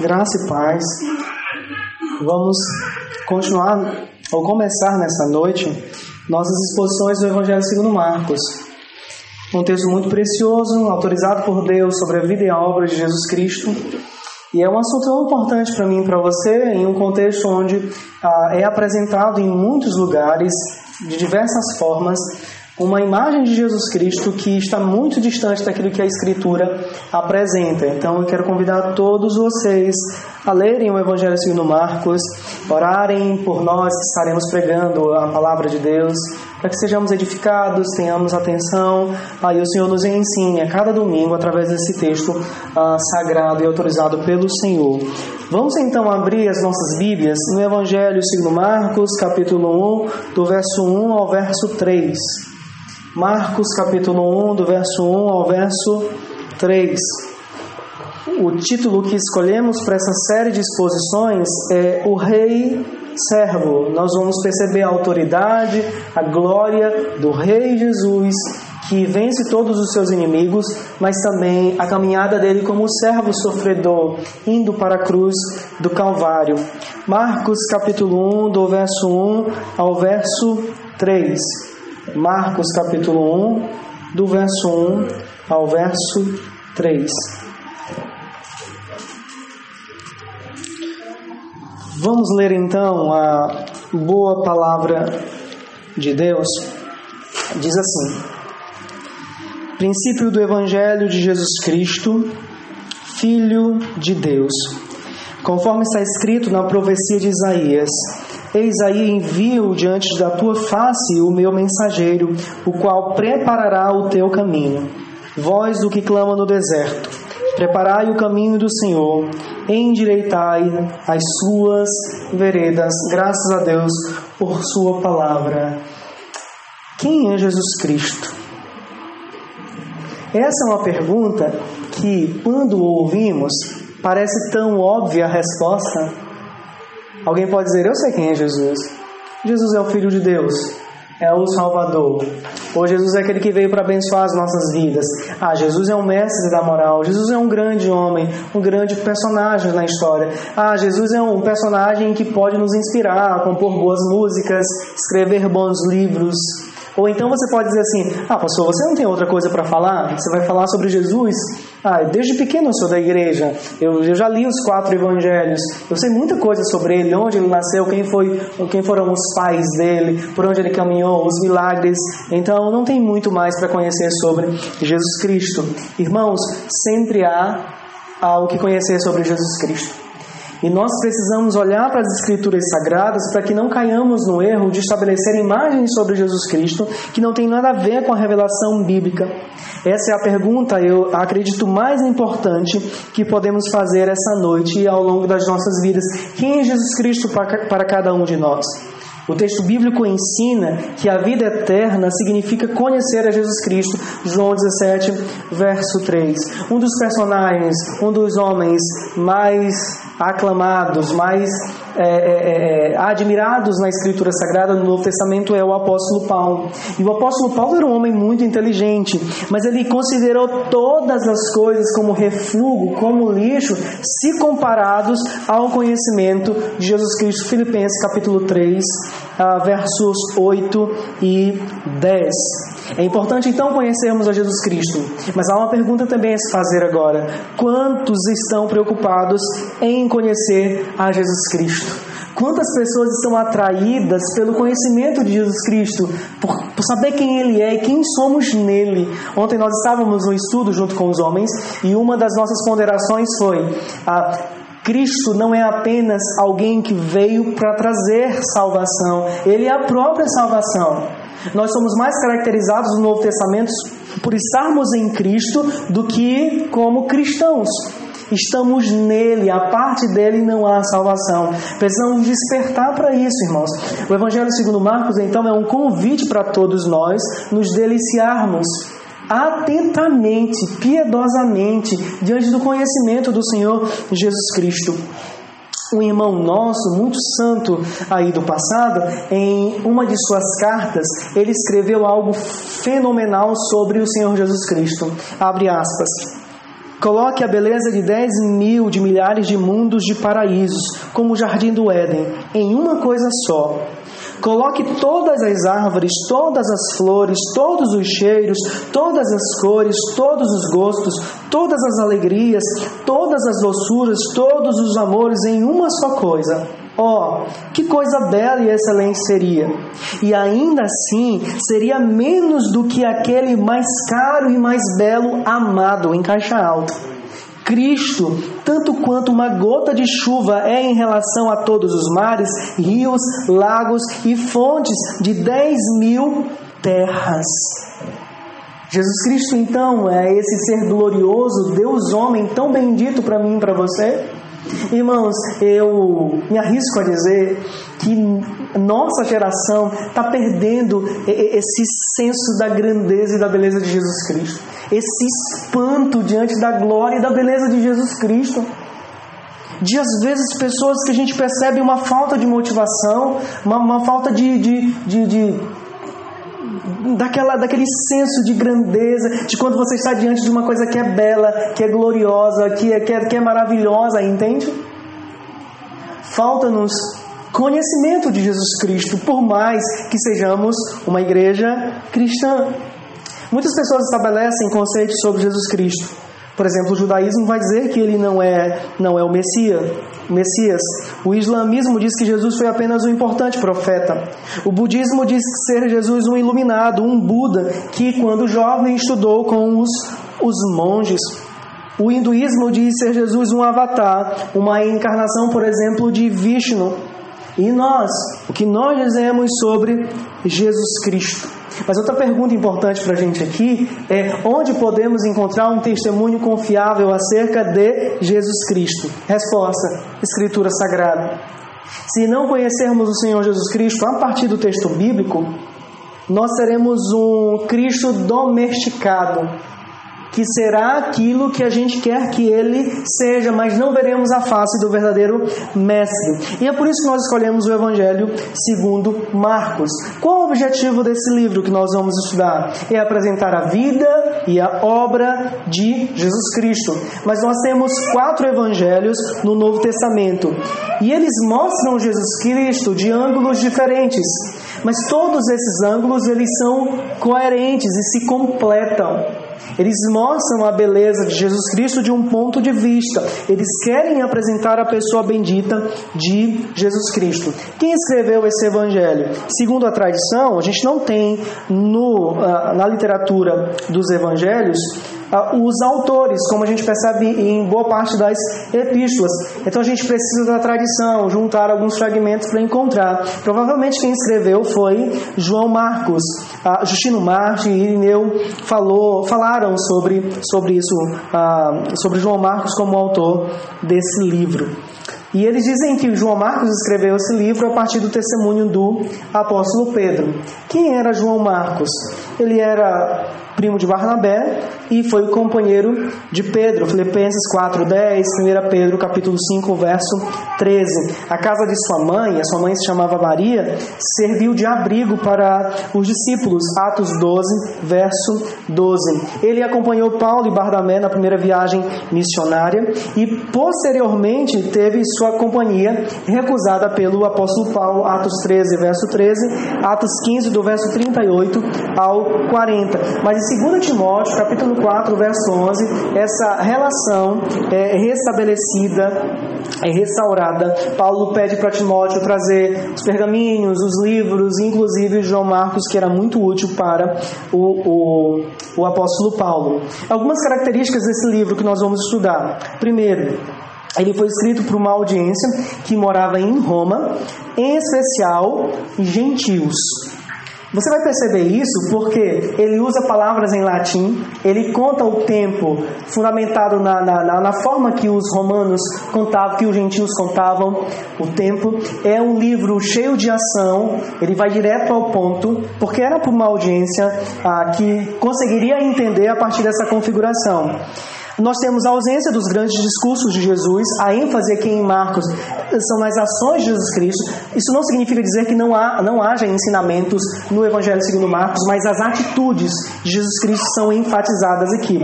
Graça e paz. Vamos continuar ou começar nessa noite nossas exposições do Evangelho segundo Marcos. Um texto muito precioso, autorizado por Deus sobre a vida e a obra de Jesus Cristo. E é um assunto tão importante para mim e para você, em um contexto onde ah, é apresentado em muitos lugares, de diversas formas, uma imagem de Jesus Cristo que está muito distante daquilo que a Escritura apresenta. Então eu quero convidar todos vocês a lerem o Evangelho segundo Marcos, orarem por nós que estaremos pregando a palavra de Deus, para que sejamos edificados, tenhamos atenção, aí o Senhor nos ensine a cada domingo através desse texto uh, sagrado e autorizado pelo Senhor. Vamos então abrir as nossas Bíblias no Evangelho segundo Marcos, capítulo 1, do verso 1 ao verso 3. Marcos capítulo 1, do verso 1 ao verso 3. O título que escolhemos para essa série de exposições é O Rei Servo. Nós vamos perceber a autoridade, a glória do Rei Jesus, que vence todos os seus inimigos, mas também a caminhada dele como servo sofredor, indo para a cruz do Calvário. Marcos capítulo 1, do verso 1 ao verso 3. Marcos capítulo 1, do verso 1 ao verso 3. Vamos ler então a boa palavra de Deus. Diz assim: Princípio do Evangelho de Jesus Cristo, Filho de Deus, conforme está escrito na profecia de Isaías. Eis aí envio diante da tua face o meu mensageiro, o qual preparará o teu caminho. Vós o que clama no deserto, preparai o caminho do Senhor, endireitai as suas veredas. Graças a Deus por sua palavra. Quem é Jesus Cristo? Essa é uma pergunta que, quando ouvimos, parece tão óbvia a resposta, Alguém pode dizer: Eu sei quem é Jesus. Jesus é o Filho de Deus, é o Salvador. Ou Jesus é aquele que veio para abençoar as nossas vidas. Ah, Jesus é um mestre da moral. Jesus é um grande homem, um grande personagem na história. Ah, Jesus é um personagem que pode nos inspirar compor boas músicas, escrever bons livros. Ou então você pode dizer assim: Ah, pastor, você não tem outra coisa para falar? Você vai falar sobre Jesus? Ah, desde pequeno eu sou da igreja. Eu, eu já li os quatro evangelhos. Eu sei muita coisa sobre ele, onde ele nasceu, quem foi, quem foram os pais dele, por onde ele caminhou, os milagres. Então não tem muito mais para conhecer sobre Jesus Cristo. Irmãos, sempre há algo que conhecer sobre Jesus Cristo. E nós precisamos olhar para as Escrituras Sagradas para que não caiamos no erro de estabelecer imagens sobre Jesus Cristo que não tem nada a ver com a revelação bíblica. Essa é a pergunta, eu acredito, mais importante que podemos fazer essa noite e ao longo das nossas vidas. Quem é Jesus Cristo para cada um de nós? O texto bíblico ensina que a vida eterna significa conhecer a Jesus Cristo. João 17, verso 3. Um dos personagens, um dos homens mais aclamados, mais é, é, é, admirados na Escritura Sagrada no Novo Testamento é o apóstolo Paulo. E o apóstolo Paulo era um homem muito inteligente, mas ele considerou todas as coisas como reflugo, como lixo, se comparados ao conhecimento de Jesus Cristo. Filipenses capítulo 3, ah, versos 8 e 10. É importante então conhecermos a Jesus Cristo, mas há uma pergunta também a se fazer agora: quantos estão preocupados em conhecer a Jesus Cristo? Quantas pessoas estão atraídas pelo conhecimento de Jesus Cristo, por, por, saber quem Ele é e quem somos nele? Ontem nós estávamos no estudo junto com os homens e uma das nossas ponderações foi: a Cristo não é apenas alguém que veio para trazer salvação, Ele é a própria salvação. Nós somos mais caracterizados no Novo Testamento por estarmos em Cristo do que como cristãos. Estamos nele, a parte dele não há salvação. Precisamos despertar para isso, irmãos. O Evangelho segundo Marcos, então, é um convite para todos nós nos deliciarmos atentamente, piedosamente, diante do conhecimento do Senhor Jesus Cristo um irmão nosso, muito santo aí do passado, em uma de suas cartas, ele escreveu algo fenomenal sobre o Senhor Jesus Cristo. Abre aspas. Coloque a beleza de dez mil, de milhares de mundos de paraísos, como o jardim do Éden, em uma coisa só. Coloque todas as árvores, todas as flores, todos os cheiros, todas as cores, todos os gostos, todas as alegrias, todas as doçuras, todos os amores em uma só coisa. Oh, que coisa bela e excelente seria! E ainda assim, seria menos do que aquele mais caro e mais belo amado em caixa alta. Cristo, tanto quanto uma gota de chuva é em relação a todos os mares, rios, lagos e fontes de dez mil terras. Jesus Cristo, então, é esse ser glorioso, Deus homem, tão bendito para mim e para você? Irmãos, eu me arrisco a dizer que nossa geração está perdendo esse senso da grandeza e da beleza de Jesus Cristo, esse espanto diante da glória e da beleza de Jesus Cristo. De às vezes pessoas que a gente percebe uma falta de motivação, uma, uma falta de, de, de, de daquela, daquele senso de grandeza, de quando você está diante de uma coisa que é bela, que é gloriosa, que é, que é, que é maravilhosa, entende? Falta-nos conhecimento de Jesus Cristo, por mais que sejamos uma igreja cristã. Muitas pessoas estabelecem conceitos sobre Jesus Cristo por exemplo, o judaísmo vai dizer que ele não é, não é o Messias, Messias. O islamismo diz que Jesus foi apenas um importante profeta. O budismo diz ser Jesus um iluminado, um Buda, que quando jovem estudou com os, os monges. O hinduísmo diz ser Jesus um avatar, uma encarnação, por exemplo, de Vishnu. E nós, o que nós dizemos sobre Jesus Cristo? Mas outra pergunta importante para a gente aqui é onde podemos encontrar um testemunho confiável acerca de Jesus Cristo? Resposta: Escritura Sagrada. Se não conhecermos o Senhor Jesus Cristo a partir do texto bíblico, nós teremos um Cristo domesticado, que será aquilo que a gente quer que ele seja, mas não veremos a face do verdadeiro mestre. E é por isso que nós escolhemos o Evangelho segundo Marcos. Qual o objetivo desse livro que nós vamos estudar? É apresentar a vida e a obra de Jesus Cristo. Mas nós temos quatro evangelhos no Novo Testamento e eles mostram Jesus Cristo de ângulos diferentes. Mas todos esses ângulos eles são coerentes e se completam. Eles mostram a beleza de Jesus Cristo de um ponto de vista. Eles querem apresentar a pessoa bendita de Jesus Cristo. Quem escreveu esse evangelho? Segundo a tradição, a gente não tem no, ah, na literatura dos evangelhos os autores, como a gente percebe em boa parte das epístolas. Então a gente precisa da tradição, juntar alguns fragmentos para encontrar. Provavelmente quem escreveu foi João Marcos. Ah, Justino Marte e Irineu falou, falaram sobre, sobre isso, ah, sobre João Marcos como autor desse livro. E eles dizem que João Marcos escreveu esse livro a partir do testemunho do apóstolo Pedro. Quem era João Marcos? Ele era primo de Barnabé e foi companheiro de Pedro. Filipenses 4:10, 1 Pedro capítulo 5, verso 13. A casa de sua mãe, a sua mãe se chamava Maria, serviu de abrigo para os discípulos. Atos 12, verso 12. Ele acompanhou Paulo e Barnabé na primeira viagem missionária e posteriormente teve sua companhia recusada pelo apóstolo Paulo, Atos 13, verso 13, Atos 15 do verso 38 ao 40. Mas 2 Timóteo, capítulo 4, verso 11, essa relação é restabelecida, é restaurada. Paulo pede para Timóteo trazer os pergaminhos, os livros, inclusive João Marcos, que era muito útil para o, o, o apóstolo Paulo. Algumas características desse livro que nós vamos estudar. Primeiro, ele foi escrito por uma audiência que morava em Roma, em especial gentios. Você vai perceber isso porque ele usa palavras em latim, ele conta o tempo fundamentado na, na, na, forma que os romanos contavam, que os gentios contavam o tempo. É um livro cheio de ação, ele vai direto ao ponto, porque era para uma audiência ah, que conseguiria entender a partir dessa configuração. Nós temos a ausência dos grandes discursos de Jesus, a ênfase aqui em Marcos são nas ações de Jesus Cristo. Isso não significa dizer que não, há, não haja ensinamentos no Evangelho segundo Marcos, mas as atitudes de Jesus Cristo são enfatizadas aqui.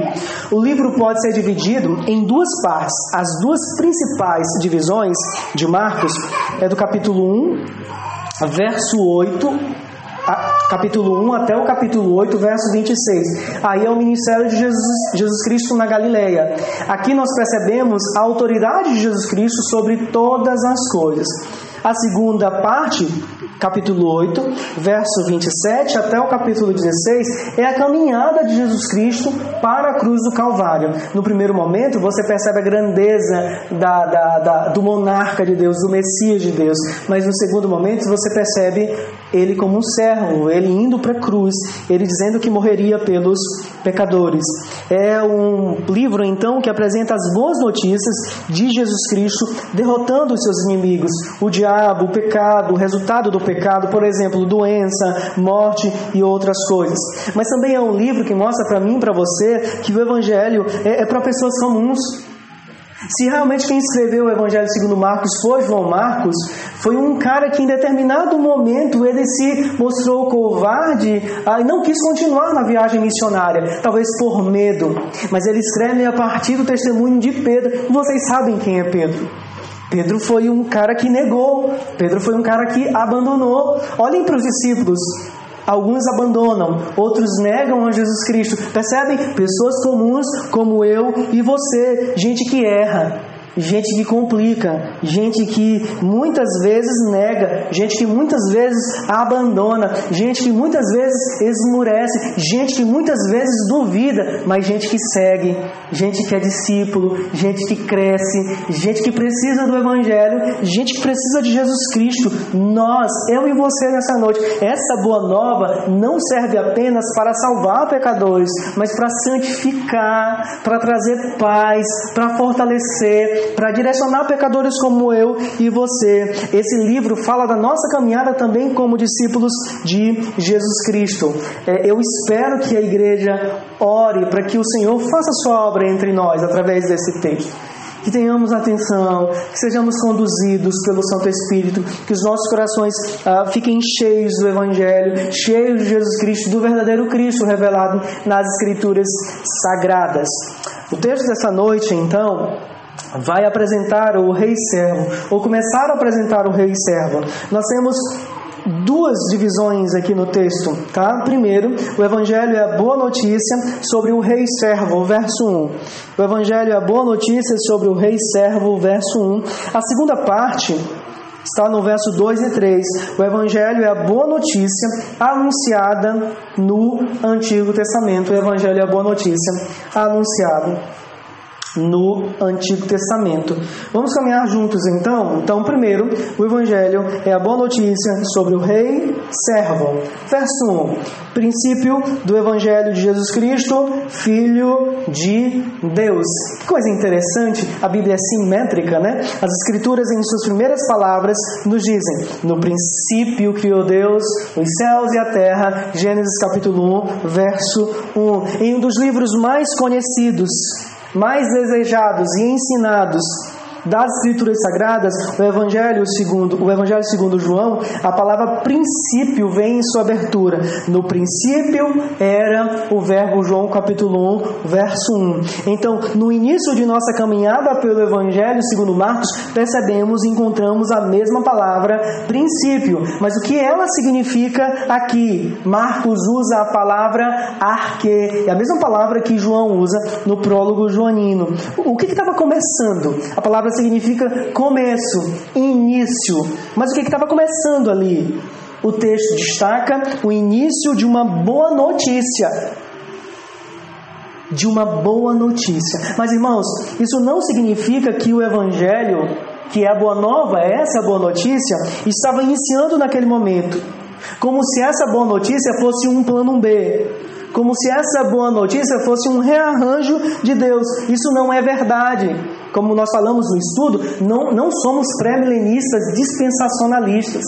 O livro pode ser dividido em duas partes. As duas principais divisões de Marcos é do capítulo 1, verso 8 capítulo 1 até o capítulo 8, verso 26. Aí é o ministério de Jesus, Jesus Cristo na Galileia. Aqui nós percebemos a autoridade de Jesus Cristo sobre todas as coisas. A segunda parte, capítulo 8, verso 27 até o capítulo 16, é a caminhada de Jesus Cristo para a cruz do Calvário. No primeiro momento, você percebe a grandeza da, da, da, do monarca de Deus, do Messias de Deus. Mas no segundo momento, você percebe ele como um servo, ele indo para a cruz, ele dizendo que morreria pelos pecadores. É um livro, então, que apresenta as boas notícias de Jesus Cristo derrotando os seus inimigos, o diabo, o pecado, o resultado do pecado, por exemplo, doença, morte e outras coisas. Mas também é um livro que mostra para mim, para você, que o Evangelho é, é para pessoas comuns. Se realmente quem escreveu o Evangelho segundo Marcos foi João Marcos, foi um cara que em determinado momento ele se mostrou covarde ah, e não quis continuar na viagem missionária, talvez por medo. Mas ele escreve a partir do testemunho de Pedro. Vocês sabem quem é Pedro? Pedro foi um cara que negou, Pedro foi um cara que abandonou. Olhem para os discípulos, Alguns abandonam, outros negam a Jesus Cristo. Percebem? Pessoas comuns como eu e você, gente que erra gente que complica, gente que muitas vezes nega, gente que muitas vezes abandona, gente que muitas vezes esmurece, gente que muitas vezes duvida, mas gente que segue, gente que é discípulo, gente que cresce, gente que precisa do Evangelho, gente que precisa de Jesus Cristo. Nós, eu e você nessa noite, essa boa nova não serve apenas para salvar pecadores, mas para santificar, para trazer paz, para fortalecer, para direcionar pecadores como eu e você. Esse livro fala da nossa caminhada também como discípulos de Jesus Cristo. É, eu espero que a igreja ore para que o Senhor faça sua obra entre nós através desse texto que tenhamos atenção, que sejamos conduzidos pelo Santo Espírito, que os nossos corações ah, fiquem cheios do Evangelho, cheios de Jesus Cristo, do verdadeiro Cristo revelado nas Escrituras sagradas. O texto dessa noite, então, vai apresentar o rei servo, ou começar a apresentar o rei servo. Nós temos duas divisões aqui no texto, tá? Primeiro, o evangelho é a boa notícia sobre o rei servo, verso 1. O evangelho é a boa notícia sobre o rei servo, verso 1. A segunda parte está no verso 2 e 3. O Evangelho é a boa notícia anunciada no Antigo Testamento. O Evangelho é a boa notícia anunciada no Antigo Testamento. Vamos caminhar juntos então? Então, primeiro, o Evangelho é a boa notícia sobre o Rei Servo. Verso 1: Princípio do Evangelho de Jesus Cristo, Filho de Deus. Que coisa interessante, a Bíblia é simétrica, né? As Escrituras, em suas primeiras palavras, nos dizem: No princípio criou Deus os céus e a terra. Gênesis capítulo 1, verso 1. Em um dos livros mais conhecidos mais desejados e ensinados das Escrituras Sagradas, o Evangelho segundo, o Evangelho segundo João, a palavra princípio vem em sua abertura. No princípio era o verbo João capítulo 1, verso 1. Então, no início de nossa caminhada pelo Evangelho segundo Marcos, percebemos e encontramos a mesma palavra princípio. Mas o que ela significa aqui? Marcos usa a palavra arque, é a mesma palavra que João usa no prólogo joanino. O que estava começando? A palavra significa começo, início. Mas o que estava começando ali? O texto destaca o início de uma boa notícia. De uma boa notícia. Mas irmãos, isso não significa que o Evangelho, que é a boa nova, essa boa notícia, estava iniciando naquele momento. Como se essa boa notícia fosse um plano B como se essa boa notícia fosse um rearranjo de Deus. Isso não é verdade. Como nós falamos no estudo, não, não somos pré-milenistas dispensacionalistas.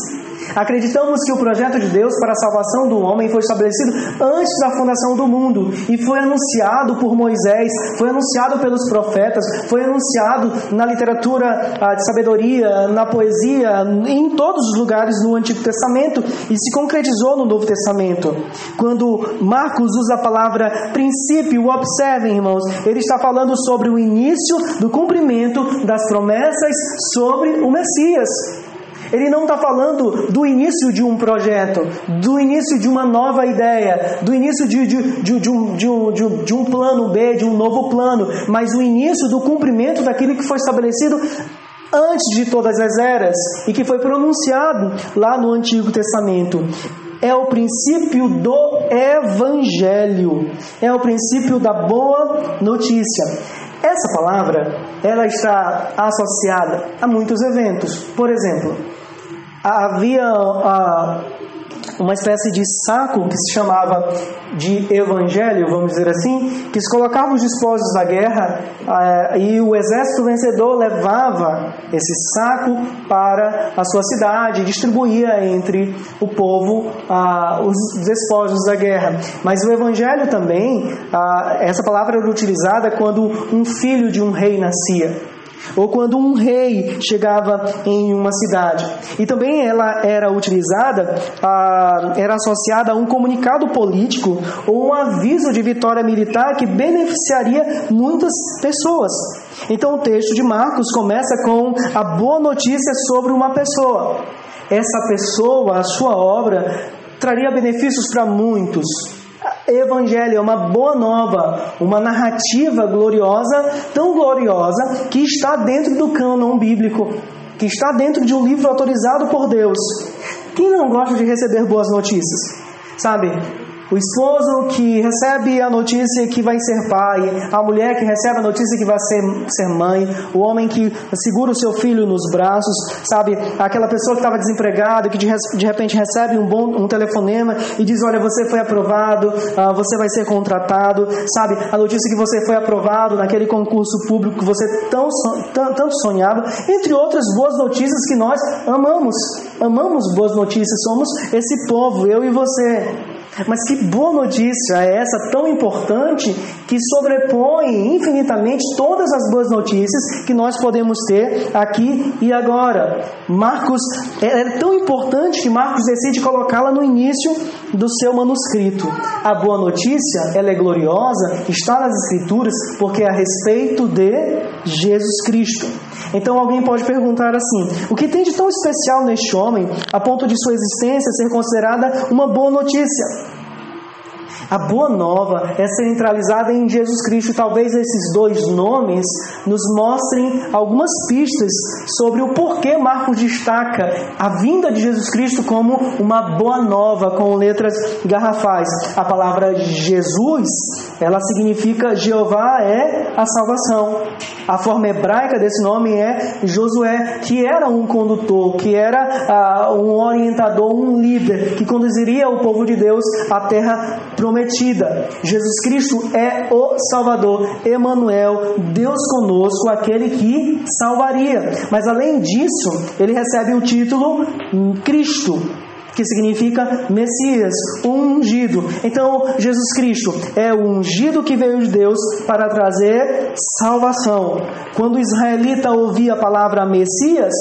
Acreditamos que o projeto de Deus para a salvação do homem foi estabelecido antes da fundação do mundo e foi anunciado por Moisés, foi anunciado pelos profetas, foi anunciado na literatura ah, de sabedoria, na poesia, em todos os lugares no Antigo Testamento e se concretizou no Novo Testamento. Quando Marcos usa a palavra princípio, observem, irmãos, ele está falando sobre o início do cumprimento das promessas sobre o Messias. Ele não está falando do início de um projeto, do início de uma nova ideia, do início de, de, de, de, um, um, de um plano B, de um novo plano, mas o início do cumprimento daquilo que foi estabelecido antes de todas as eras e que foi pronunciado lá no Antigo Testamento. É o princípio do Evangelho, é o princípio da boa notícia. Essa palavra, ela está associada a muitos eventos. Por exemplo, havia uh, uma espécie de saco que se chamava de evangelho, vamos dizer assim, que se colocava os despojos da guerra uh, e o exército vencedor levava esse saco para a sua cidade distribuía entre o povo uh, os despojos da guerra. Mas o evangelho também, essa palavra era utilizada quando um filho de um rei nascia ou quando um rei chegava em uma cidade. E também ela era utilizada, a, era associada a um comunicado político ou um aviso de vitória militar que beneficiaria muitas pessoas. Então o texto de Marcos começa com a boa notícia sobre uma pessoa. Essa pessoa, a sua obra, traria benefícios para muitos. Evangelho é uma boa nova, uma narrativa gloriosa, tão gloriosa, que está dentro do cânon bíblico, que está dentro de um livro autorizado por Deus. Quem não gosta de receber boas notícias? Sabe, o esposo que recebe a notícia que vai ser pai, a mulher que recebe a notícia que vai ser, ser mãe, o homem que segura o seu filho nos braços, sabe? Aquela pessoa que estava desempregada, que de, de, repente recebe um bom um telefonema e diz: Olha, você foi aprovado, uh, você vai ser contratado, sabe? A notícia que você foi aprovado naquele concurso público que você tão, tanto sonhava, entre outras boas notícias que nós amamos. Amamos boas notícias, somos esse povo, eu e você. Mas que boa notícia é essa tão importante que sobrepõe infinitamente todas as boas notícias que nós podemos ter aqui e agora. Marcos é, é tão importante que Marcos decide colocá-la no início do seu manuscrito. A boa notícia, ela é gloriosa, está nas escrituras porque é a respeito de Jesus Cristo. Então alguém pode perguntar assim: o que tem de tão especial neste homem a ponto de sua existência ser considerada uma boa notícia? A boa nova é centralizada em Jesus Cristo. Talvez esses dois nomes nos mostrem algumas pistas sobre o porquê Marcos destaca a vinda de Jesus Cristo como uma boa nova, com letras garrafais. A palavra Jesus, ela significa Jeová é a salvação. A forma hebraica desse nome é Josué, que era um condutor, que era uh, um orientador, um líder, que conduziria o povo de Deus à terra prometida. Jesus Cristo é o Salvador, Emanuel, Deus conosco, aquele que salvaria. Mas além disso, ele recebe o título Cristo, que significa Messias, ungido. Então, Jesus Cristo é o ungido que veio de Deus para trazer salvação. Quando o israelita ouvia a palavra Messias,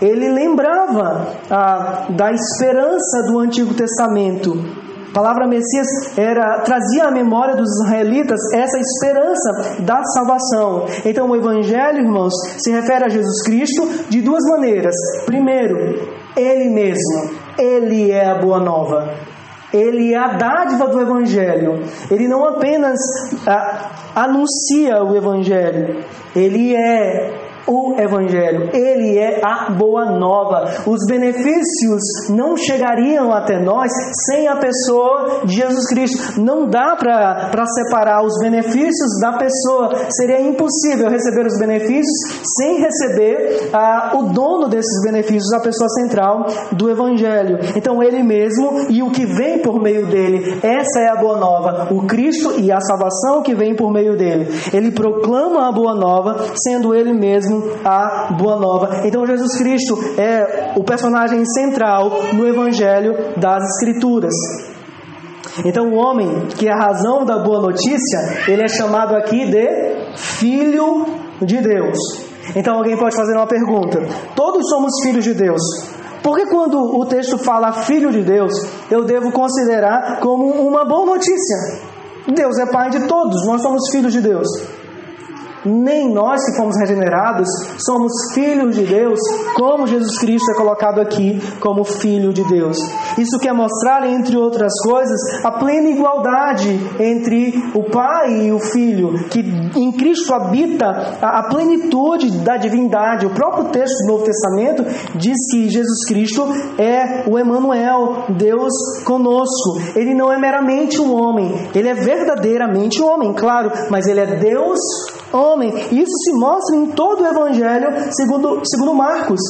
ele lembrava ah, da esperança do Antigo Testamento. A palavra Messias era trazia à memória dos israelitas essa esperança da salvação. Então o evangelho, irmãos, se refere a Jesus Cristo de duas maneiras. Primeiro, ele mesmo, ele é a boa nova. Ele é a dádiva do Evangelho. Ele não apenas ah, anuncia o Evangelho, ele é o Evangelho. Ele é a boa nova. Os benefícios não chegariam até nós sem a pessoa de Jesus Cristo. Não dá para separar os benefícios da pessoa. Seria impossível receber os benefícios sem receber ah, o dono desses benefícios, a pessoa central do Evangelho. Então, Ele mesmo e o que vem por meio dele. Essa é a boa nova. O Cristo e a salvação que vem por meio dele. Ele proclama a boa nova, sendo Ele mesmo mesmo a Boa Nova. Então Jesus Cristo é o personagem central no Evangelho das Escrituras. Então o homem que é a razão da boa notícia, ele é chamado aqui de Filho de Deus. Então alguém pode fazer uma pergunta: todos somos filhos de Deus. Por que quando o texto fala filho de Deus, eu devo considerar como uma boa notícia? Deus é pai de todos, nós somos filhos de Deus nem nós que fomos regenerados somos filhos de Deus, como Jesus Cristo é colocado aqui como filho de Deus. Isso quer mostrar, entre outras coisas, a plena igualdade entre o Pai e o Filho, que em Cristo habita a plenitude da divindade. O próprio texto do Novo Testamento diz que Jesus Cristo é o Emanuel, Deus conosco. Ele não é meramente um homem, ele é verdadeiramente um homem, claro, mas ele é Deus homem. E isso se mostra em todo o Evangelho, segundo, segundo Marcos.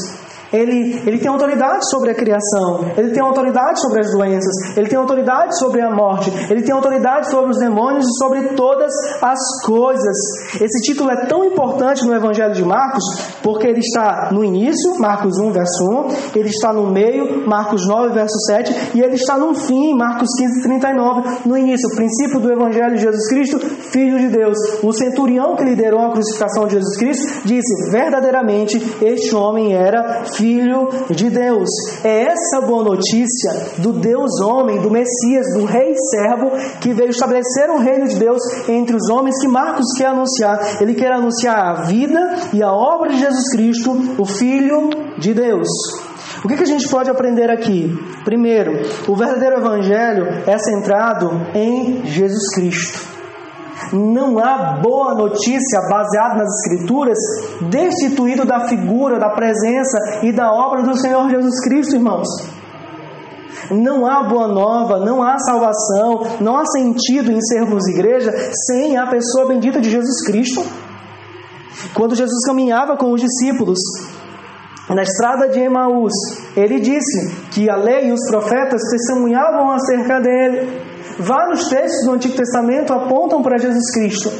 Ele, ele tem autoridade sobre a criação, ele tem autoridade sobre as doenças, ele tem autoridade sobre a morte, ele tem autoridade sobre os demônios e sobre todas as coisas. Esse título é tão importante no Evangelho de Marcos porque ele está no início, Marcos 1, verso 1, ele está no meio, Marcos 9, verso 7, e ele está no fim, Marcos 15, 39. No início, o princípio do Evangelho de Jesus Cristo, Filho de Deus. O centurião que liderou a crucificação de Jesus Cristo disse: verdadeiramente este homem era filho Filho de Deus. É essa boa notícia do Deus homem, do Messias, do Rei servo, que veio estabelecer o reino de Deus entre os homens, que Marcos quer anunciar. Ele quer anunciar a vida e a obra de Jesus Cristo, o Filho de Deus. O que, que a gente pode aprender aqui? Primeiro, o verdadeiro Evangelho é centrado em Jesus Cristo. Não há boa notícia baseada nas Escrituras destituído da figura, da presença e da obra do Senhor Jesus Cristo, irmãos. Não há boa nova, não há salvação, não há sentido em sermos igreja sem a pessoa bendita de Jesus Cristo. Quando Jesus caminhava com os discípulos na estrada de Emaús, ele disse que a lei e os profetas testemunhavam acerca dele. Vários textos do Antigo Testamento apontam para Jesus Cristo.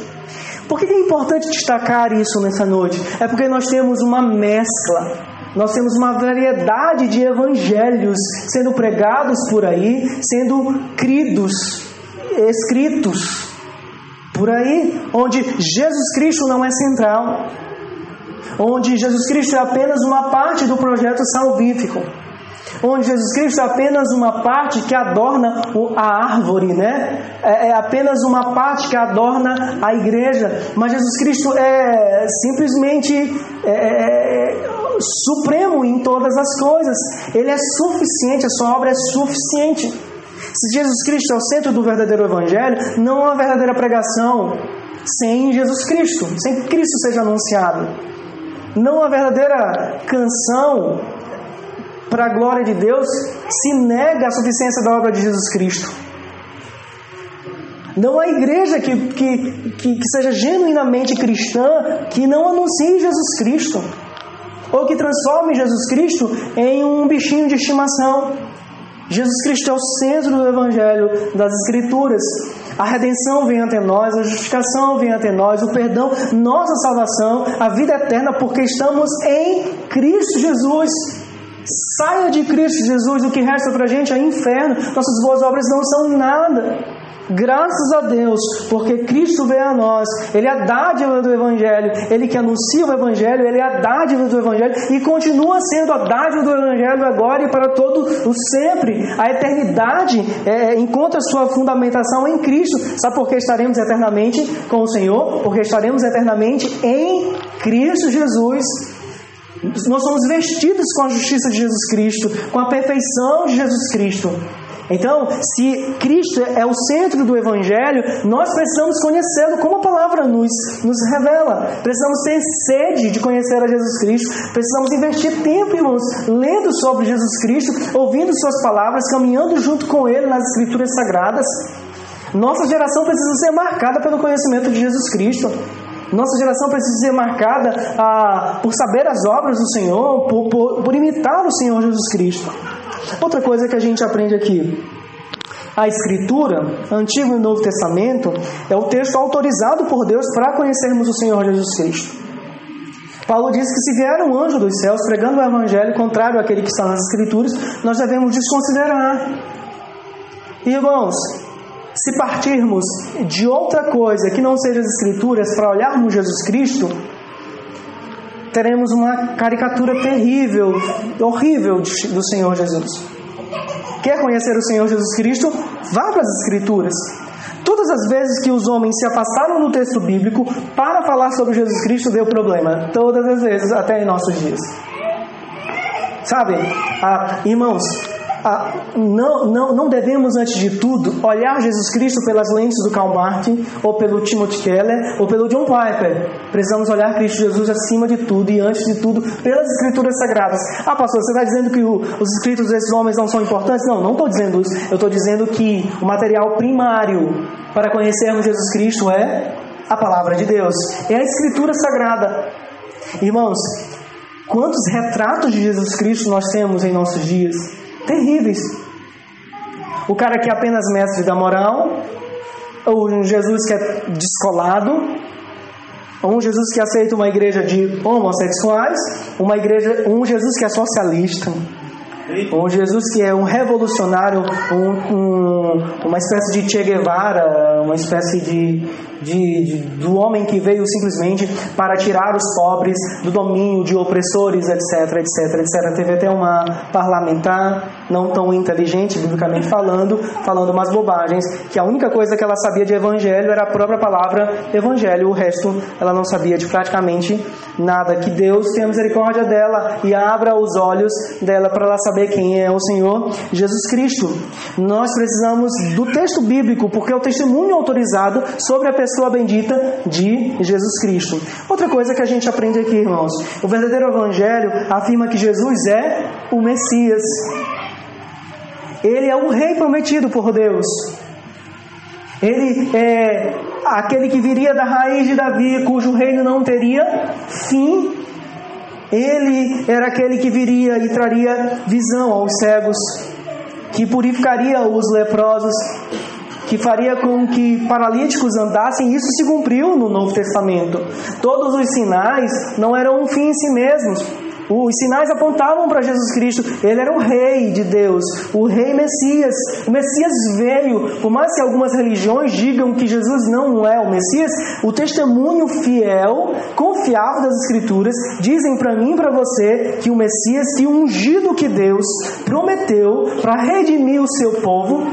Por que é importante destacar isso nessa noite? É porque nós temos uma mescla nós temos uma variedade de evangelhos sendo pregados por aí, sendo cridos, escritos por aí, onde Jesus Cristo não é central, onde Jesus Cristo é apenas uma parte do projeto salvífico onde Jesus Cristo é apenas uma parte que adorna a árvore, né? É, é apenas uma parte que adorna a igreja, mas Jesus Cristo é simplesmente é, é, é, supremo em todas as coisas. Ele é suficiente, a sua obra é suficiente. Se Jesus Cristo é o centro do verdadeiro evangelho, não há verdadeira pregação sem Jesus Cristo, sem que Cristo seja anunciado. Não há verdadeira canção para a glória de Deus se nega a suficiência da obra de Jesus Cristo. Não há igreja que, que, que, que seja genuinamente cristã que não anuncie Jesus Cristo ou que transforme Jesus Cristo em um bichinho de estimação. Jesus Cristo é o centro do Evangelho das Escrituras. A redenção vem até nós, a justificação vem até nós, o perdão, nossa salvação, a vida eterna, porque estamos em Cristo Jesus. Saia de Cristo Jesus, o que resta para a gente é inferno. Nossas boas obras não são nada. Graças a Deus, porque Cristo veio a nós, Ele é a dádiva do Evangelho, Ele que anuncia o Evangelho, Ele é a dádiva do Evangelho e continua sendo a dádiva do Evangelho agora e para todo o sempre. A eternidade é, é encontra sua fundamentação em Cristo. Sabe por que estaremos eternamente com o Senhor? Porque estaremos eternamente em Cristo Jesus nós somos vestidos com a justiça de Jesus Cristo, com a perfeição de Jesus Cristo. Então, se Cristo é o centro do Evangelho, nós precisamos conhecê-lo como a palavra nos, nos revela. Precisamos ter sede de conhecer a Jesus Cristo. Precisamos investir tempo, irmãos, lendo sobre Jesus Cristo, ouvindo Suas palavras, caminhando junto com Ele nas Escrituras Sagradas. Nossa geração precisa ser marcada pelo conhecimento de Jesus Cristo. Nossa geração precisa ser marcada ah, por saber as obras do Senhor, por, por, por imitar o Senhor Jesus Cristo. Outra coisa que a gente aprende aqui. A Escritura, Antigo e Novo Testamento, é o texto autorizado por Deus para conhecermos o Senhor Jesus Cristo. Paulo diz que se vier um anjo dos céus pregando o evangelho contrário àquele que está nas escrituras, nós devemos desconsiderar. Irmãos, se partirmos de outra coisa que não seja as escrituras para olharmos Jesus Cristo, teremos uma caricatura terrível, horrível do Senhor Jesus. Quer conhecer o Senhor Jesus Cristo? Vá para as Escrituras. Todas as vezes que os homens se afastaram do texto bíblico para falar sobre Jesus Cristo, deu problema. Todas as vezes, até em nossos dias. Sabe, ah, irmãos, ah, não, não, não devemos, antes de tudo, olhar Jesus Cristo pelas lentes do Karl Martin, ou pelo Timothy Keller, ou pelo John Piper. Precisamos olhar Cristo Jesus acima de tudo e, antes de tudo, pelas Escrituras Sagradas. Ah, pastor, você está dizendo que o, os escritos desses homens não são importantes? Não, não estou dizendo isso. Eu estou dizendo que o material primário para conhecermos Jesus Cristo é a palavra de Deus, é a Escritura Sagrada. Irmãos, quantos retratos de Jesus Cristo nós temos em nossos dias? Terríveis. O cara que é apenas mestre da moral, ou um Jesus que é descolado, ou um Jesus que aceita uma igreja de homossexuais, uma igreja, um Jesus que é socialista, um Jesus que é um revolucionário, um, um, uma espécie de Che Guevara, uma espécie de, de, de, do homem que veio simplesmente para tirar os pobres do domínio de opressores, etc, etc, etc. Teve até uma parlamentar, não tão inteligente, biblicamente falando, falando umas bobagens, que a única coisa que ela sabia de evangelho era a própria palavra evangelho, o resto ela não sabia de praticamente nada. Que Deus tenha misericórdia dela e abra os olhos dela para ela saber quem é o Senhor Jesus Cristo. Nós precisamos do texto bíblico, porque é o testemunho autorizado sobre a pessoa pessoa bendita de Jesus Cristo. Outra coisa que a gente aprende aqui, irmãos: o verdadeiro Evangelho afirma que Jesus é o Messias. Ele é o Rei prometido por Deus. Ele é aquele que viria da raiz de Davi, cujo reino não teria fim. Ele era aquele que viria e traria visão aos cegos, que purificaria os leprosos, que faria com que paralíticos andassem, isso se cumpriu no Novo Testamento. Todos os sinais não eram um fim em si mesmos. Os sinais apontavam para Jesus Cristo. Ele era o rei de Deus, o rei Messias. O Messias veio. Por mais que algumas religiões digam que Jesus não é o Messias, o testemunho fiel, confiável das Escrituras, dizem para mim e para você que o Messias, que o ungido que Deus prometeu para redimir o seu povo,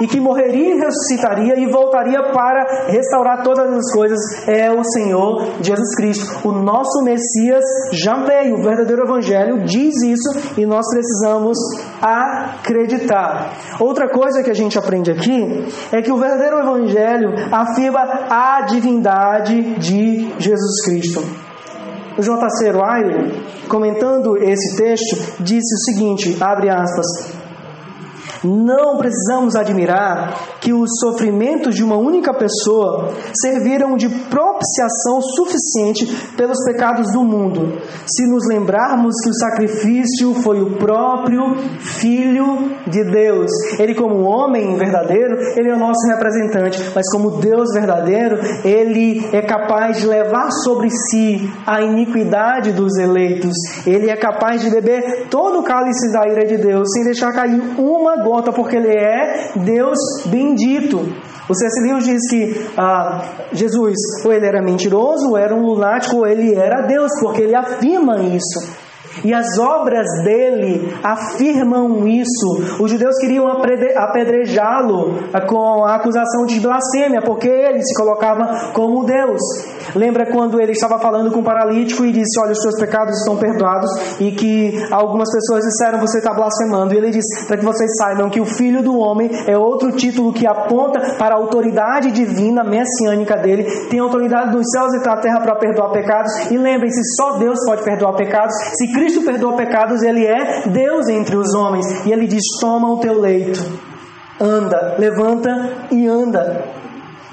e que morreria e ressuscitaria e voltaria para restaurar todas as coisas é o Senhor Jesus Cristo. O nosso Messias já veio, o verdadeiro Evangelho diz isso e nós precisamos acreditar. Outra coisa que a gente aprende aqui é que o verdadeiro Evangelho afirma a divindade de Jesus Cristo. O J. Wiley, comentando esse texto, disse o seguinte, abre aspas, não precisamos admirar que os sofrimentos de uma única pessoa serviram de propiciação suficiente pelos pecados do mundo, se nos lembrarmos que o sacrifício foi o próprio Filho de Deus. Ele, como homem verdadeiro, ele é o nosso representante, mas como Deus verdadeiro, ele é capaz de levar sobre si a iniquidade dos eleitos. Ele é capaz de beber todo o cálice da ira de Deus sem deixar cair uma gota conta porque ele é Deus bendito. O C.S. Diz que ah, Jesus, ou ele era mentiroso, ou era um lunático, ou ele era Deus, porque ele afirma isso. E as obras dele afirmam isso. Os judeus queriam apedrejá-lo com a acusação de blasfêmia, porque ele se colocava como Deus. Lembra quando ele estava falando com o paralítico e disse: Olha, os seus pecados estão perdoados, e que algumas pessoas disseram: Você está blasfemando. E ele disse: Para que vocês saibam que o Filho do Homem é outro título que aponta para a autoridade divina messiânica dele, tem autoridade dos céus e da terra para perdoar pecados. E lembrem-se: só Deus pode perdoar pecados. Se Cristo perdoa pecados, ele é Deus entre os homens. E ele diz: Toma o teu leito, anda, levanta e anda.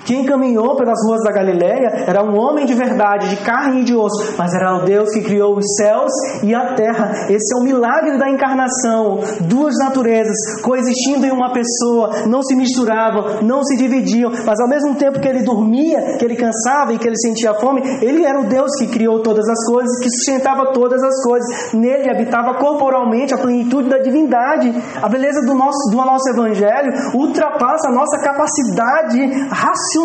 Quem caminhou pelas ruas da Galileia era um homem de verdade, de carne e de osso, mas era o Deus que criou os céus e a terra. Esse é o milagre da encarnação. Duas naturezas coexistindo em uma pessoa, não se misturavam, não se dividiam, mas ao mesmo tempo que ele dormia, que ele cansava e que ele sentia fome, ele era o Deus que criou todas as coisas, que sustentava todas as coisas. Nele habitava corporalmente a plenitude da divindade. A beleza do nosso, do nosso evangelho ultrapassa a nossa capacidade racional.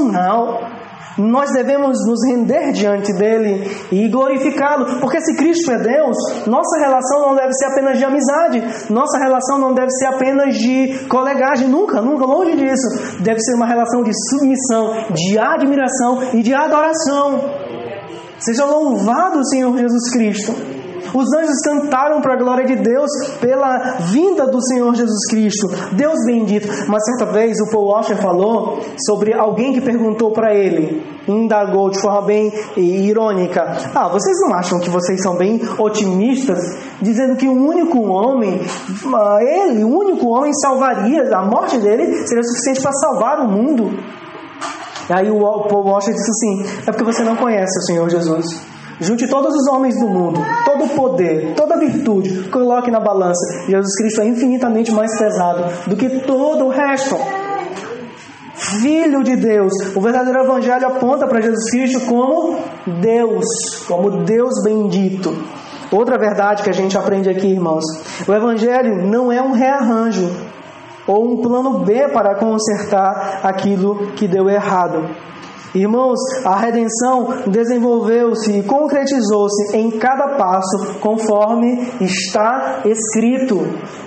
Nós devemos nos render diante dele e glorificá-lo, porque se Cristo é Deus, nossa relação não deve ser apenas de amizade, nossa relação não deve ser apenas de colegagem, nunca, nunca, longe disso. Deve ser uma relação de submissão, de admiração e de adoração. Seja louvado o Senhor Jesus Cristo. Os anjos cantaram para a glória de Deus pela vinda do Senhor Jesus Cristo. Deus bendito. Uma certa vez o Paul Washer falou sobre alguém que perguntou para ele, indagou de forma bem irônica: Ah, vocês não acham que vocês são bem otimistas, dizendo que um único homem, ah, ele, o único homem, salvaria, a morte dele seria suficiente para salvar o mundo? Aí o Paul Washer disse assim: É porque você não conhece o Senhor Jesus. Junte todos os homens do mundo, todo o poder, toda a virtude, coloque na balança. Jesus Cristo é infinitamente mais pesado do que todo o resto. Filho de Deus. O verdadeiro Evangelho aponta para Jesus Cristo como Deus, como Deus bendito. Outra verdade que a gente aprende aqui, irmãos: o Evangelho não é um rearranjo ou um plano B para consertar aquilo que deu errado. Irmãos, a redenção desenvolveu-se e concretizou-se em cada passo conforme está escrito.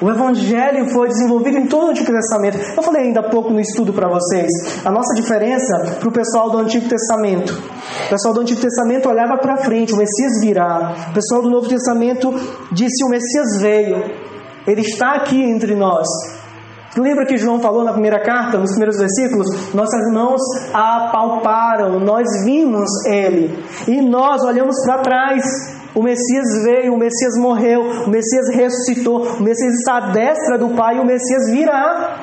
O Evangelho foi desenvolvido em todo o Antigo Testamento. Eu falei ainda há pouco no estudo para vocês. A nossa diferença para o pessoal do Antigo Testamento. O pessoal do Antigo Testamento olhava para frente, o Messias virá. O pessoal do Novo Testamento disse: O Messias veio. Ele está aqui entre nós. Lembra que João falou na primeira carta, nos primeiros versículos? Nossas mãos apalparam, nós vimos ele. E nós olhamos para trás. O Messias veio, o Messias morreu, o Messias ressuscitou, o Messias está à destra do Pai e o Messias virá.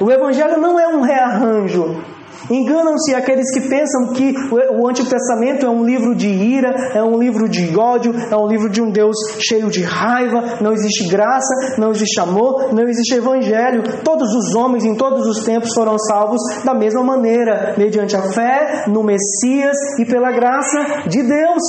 O Evangelho não é um rearranjo, Enganam-se aqueles que pensam que o Antigo Testamento é um livro de ira, é um livro de ódio, é um livro de um Deus cheio de raiva, não existe graça, não existe amor, não existe evangelho. Todos os homens em todos os tempos foram salvos da mesma maneira, mediante a fé no Messias e pela graça de Deus.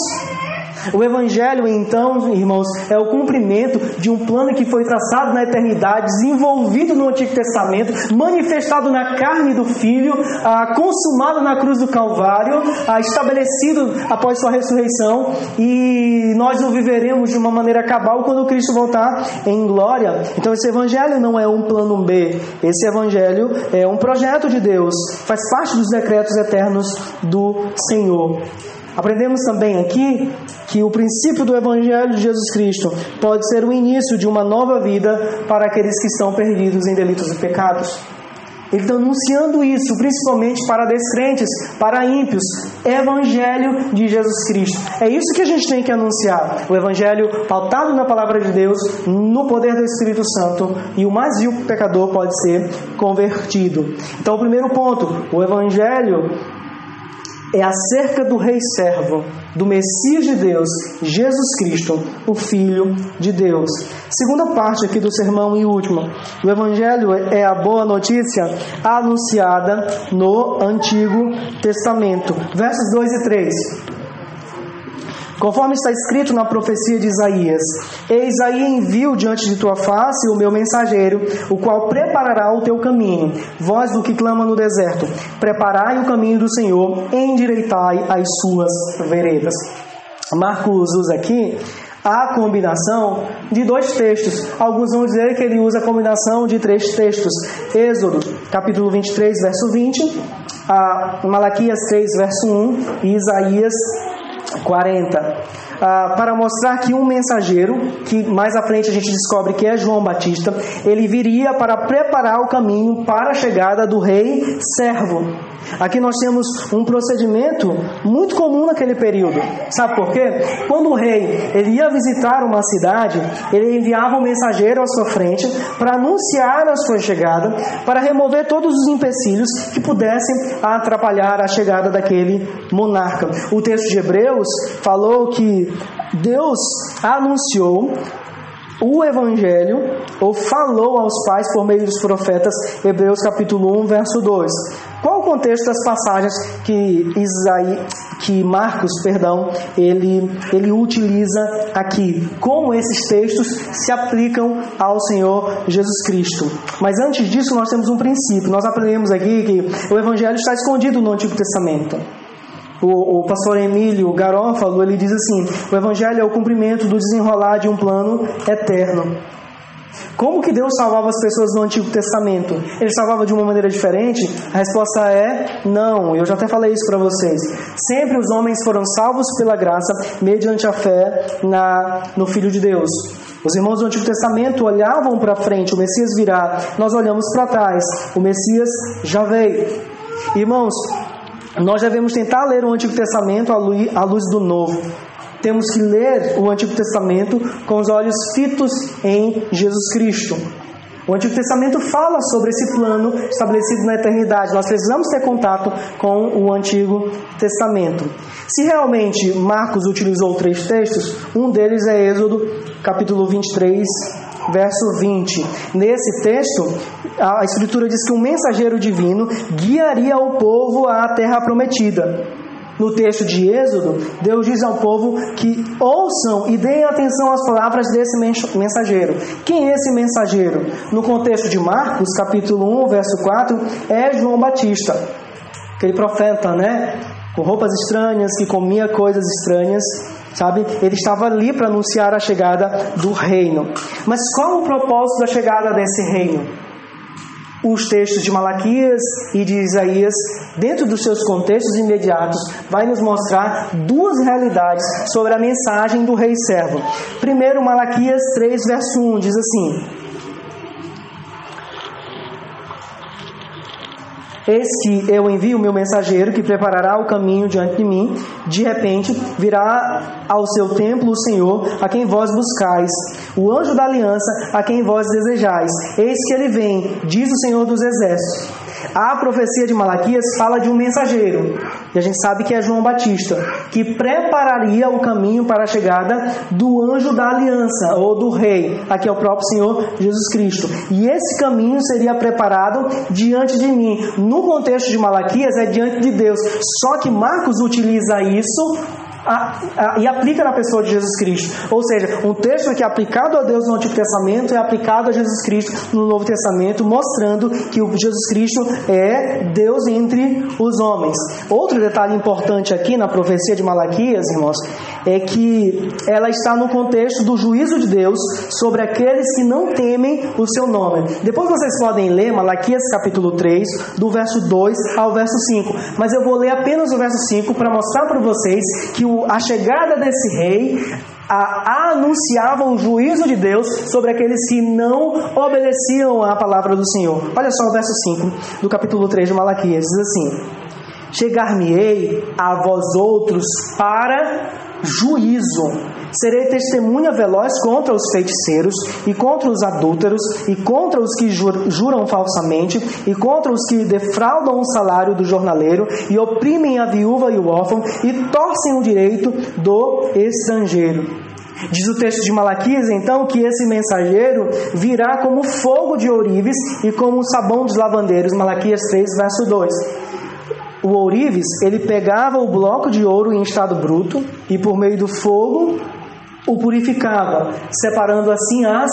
O Evangelho, então, irmãos, é o cumprimento de um plano que foi traçado na eternidade, desenvolvido no Antigo Testamento, manifestado na carne do Filho, ah, consumado na cruz do Calvário, ah, estabelecido após sua ressurreição, e nós o viveremos de uma maneira cabal quando Cristo voltar em glória. Então, esse Evangelho não é um plano B, esse Evangelho é um projeto de Deus, faz parte dos decretos eternos do Senhor. Aprendemos também aqui que o princípio do Evangelho de Jesus Cristo pode ser o início de uma nova vida para aqueles que estão perdidos em delitos e pecados. Ele está anunciando isso, principalmente para descrentes, para ímpios. Evangelho de Jesus Cristo. É isso que a gente tem que anunciar. O Evangelho pautado na palavra de Deus, no poder do Espírito Santo, e o mais vil pecador pode ser convertido. Então, o primeiro ponto: o Evangelho é acerca do Rei Servo, do Messias de Deus, Jesus Cristo, o Filho de Deus. Segunda parte aqui do sermão e última. O Evangelho é a boa notícia anunciada no Antigo Testamento. Versos 2 e 3. Conforme está escrito na profecia de Isaías: Eis aí envio diante de tua face o meu mensageiro, o qual preparará o teu caminho. Vós do que clama no deserto, preparai o caminho do Senhor, endireitai as suas veredas. Marcos usa aqui a combinação de dois textos. Alguns vão dizer que ele usa a combinação de três textos: Êxodo, capítulo 23, verso 20, a Malaquias 3, verso 1 e Isaías 40. Ah, para mostrar que um mensageiro, que mais à frente a gente descobre que é João Batista, ele viria para preparar o caminho para a chegada do rei servo. Aqui nós temos um procedimento muito comum naquele período. Sabe por quê? Quando o rei ele ia visitar uma cidade, ele enviava um mensageiro à sua frente para anunciar a sua chegada, para remover todos os empecilhos que pudessem atrapalhar a chegada daquele monarca. O texto de Hebreus falou que Deus anunciou o Evangelho, ou falou aos pais por meio dos profetas, Hebreus capítulo 1, verso 2. Qual o contexto das passagens que Isaí, que Marcos, perdão, ele, ele utiliza aqui? Como esses textos se aplicam ao Senhor Jesus Cristo? Mas antes disso, nós temos um princípio. Nós aprendemos aqui que o Evangelho está escondido no Antigo Testamento. O, o, pastor Emílio Garófalo ele diz assim: o Evangelho é o cumprimento do desenrolar de um plano eterno. Como que Deus salvava as pessoas no Antigo Testamento? Ele salvava de uma maneira diferente? A resposta é não. Eu já até falei isso para vocês. Sempre os homens foram salvos pela graça mediante a fé na, no Filho de Deus. Os irmãos do Antigo Testamento olhavam para frente, o Messias virá. Nós olhamos para trás, o Messias já veio. Irmãos, nós devemos tentar ler o Antigo Testamento à luz do Novo. Temos que ler o Antigo Testamento com os olhos fitos em Jesus Cristo. O Antigo Testamento fala sobre esse plano estabelecido na eternidade. Nós precisamos ter contato com o Antigo Testamento. Se realmente Marcos utilizou três textos, um deles é Êxodo, capítulo 23, verso 20. Nesse texto, a Escritura diz que um mensageiro divino guiaria o povo à terra prometida. No texto de Êxodo, Deus diz ao povo que ouçam e deem atenção às palavras desse mensageiro. Quem é esse mensageiro? No contexto de Marcos, capítulo 1, verso 4, é João Batista, aquele profeta, né? Com roupas estranhas, que comia coisas estranhas, sabe? Ele estava ali para anunciar a chegada do reino. Mas qual o propósito da chegada desse reino? Os textos de Malaquias e de Isaías, dentro dos seus contextos imediatos, vai nos mostrar duas realidades sobre a mensagem do rei servo. Primeiro, Malaquias 3, verso 1 diz assim: Eis que eu envio o meu mensageiro que preparará o caminho diante de mim. De repente virá ao seu templo o Senhor, a quem vós buscais, o anjo da aliança, a quem vós desejais. Eis que ele vem, diz o Senhor dos exércitos. A profecia de Malaquias fala de um mensageiro, e a gente sabe que é João Batista, que prepararia o caminho para a chegada do anjo da aliança, ou do rei, aqui é o próprio Senhor Jesus Cristo. E esse caminho seria preparado diante de mim. No contexto de Malaquias, é diante de Deus. Só que Marcos utiliza isso a, a, e aplica na pessoa de Jesus Cristo. Ou seja, um texto que é aplicado a Deus no Antigo Testamento é aplicado a Jesus Cristo no Novo Testamento, mostrando que o Jesus Cristo é Deus entre os homens. Outro detalhe importante aqui na profecia de Malaquias, irmãos, é que ela está no contexto do juízo de Deus sobre aqueles que não temem o seu nome. Depois vocês podem ler Malaquias capítulo 3, do verso 2 ao verso 5. Mas eu vou ler apenas o verso 5 para mostrar para vocês que o, a chegada desse rei a, anunciava o juízo de Deus sobre aqueles que não obedeciam à palavra do Senhor. Olha só o verso 5 do capítulo 3 de Malaquias, diz assim: Chegar-me-ei a vós outros para juízo. Serei testemunha veloz contra os feiticeiros, e contra os adúlteros, e contra os que juram falsamente, e contra os que defraudam o salário do jornaleiro, e oprimem a viúva e o órfão, e torcem o direito do estrangeiro. Diz o texto de Malaquias, então, que esse mensageiro virá como fogo de ourives e como sabão dos lavandeiros. Malaquias 3, verso 2 o ourives, ele pegava o bloco de ouro em estado bruto e por meio do fogo o purificava, separando assim as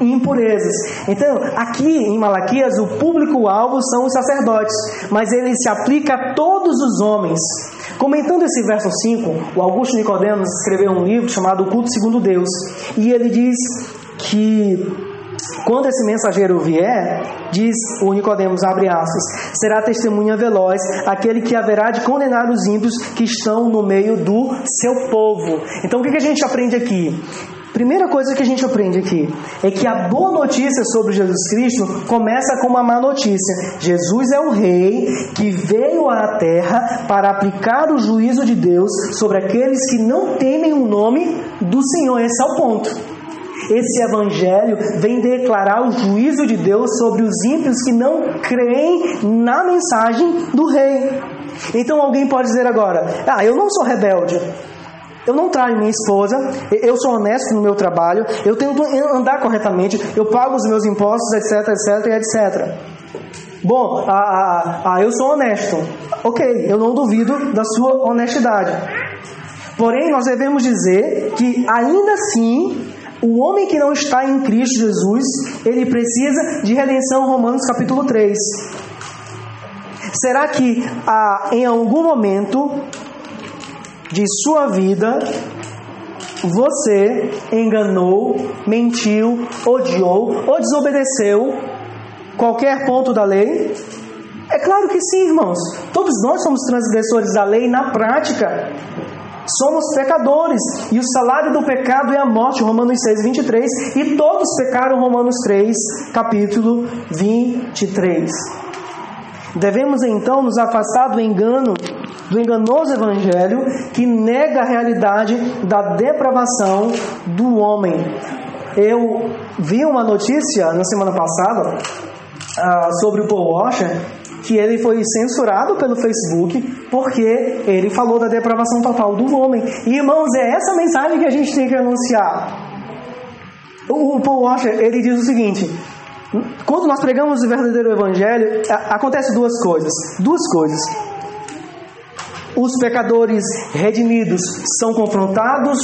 impurezas. Então, aqui em Malaquias, o público-alvo são os sacerdotes, mas ele se aplica a todos os homens. Comentando esse verso 5, o Augusto Nicodemos escreveu um livro chamado O Culto Segundo Deus, e ele diz que quando esse mensageiro vier, diz o Nicodemos, abre aspas, será testemunha veloz, aquele que haverá de condenar os ímpios que estão no meio do seu povo. Então o que a gente aprende aqui? Primeira coisa que a gente aprende aqui é que a boa notícia sobre Jesus Cristo começa com uma má notícia. Jesus é o Rei que veio à terra para aplicar o juízo de Deus sobre aqueles que não temem o nome do Senhor. Esse é o ponto. Esse evangelho vem declarar o juízo de Deus sobre os ímpios que não creem na mensagem do Rei. Então alguém pode dizer agora: Ah, eu não sou rebelde. Eu não traio minha esposa, eu sou honesto no meu trabalho, eu tento andar corretamente, eu pago os meus impostos, etc, etc etc. Bom, ah, ah, ah, eu sou honesto. Ok, eu não duvido da sua honestidade. Porém, nós devemos dizer que ainda assim, o homem que não está em Cristo Jesus, ele precisa de redenção, Romanos capítulo 3. Será que ah, em algum momento de sua vida você enganou, mentiu, odiou ou desobedeceu qualquer ponto da lei? É claro que sim, irmãos. Todos nós somos transgressores da lei na prática. Somos pecadores, e o salário do pecado é a morte, Romanos 6, 23, e todos pecaram, Romanos 3, capítulo 23. Devemos então nos afastar do engano, do enganoso evangelho que nega a realidade da depravação do homem. Eu vi uma notícia na semana passada uh, sobre o Paul Washer que ele foi censurado pelo Facebook porque ele falou da depravação total do homem. E, irmãos, é essa mensagem que a gente tem que anunciar. O Paul Washer, ele diz o seguinte: quando nós pregamos o verdadeiro evangelho, acontece duas coisas. Duas coisas. Os pecadores redimidos são confrontados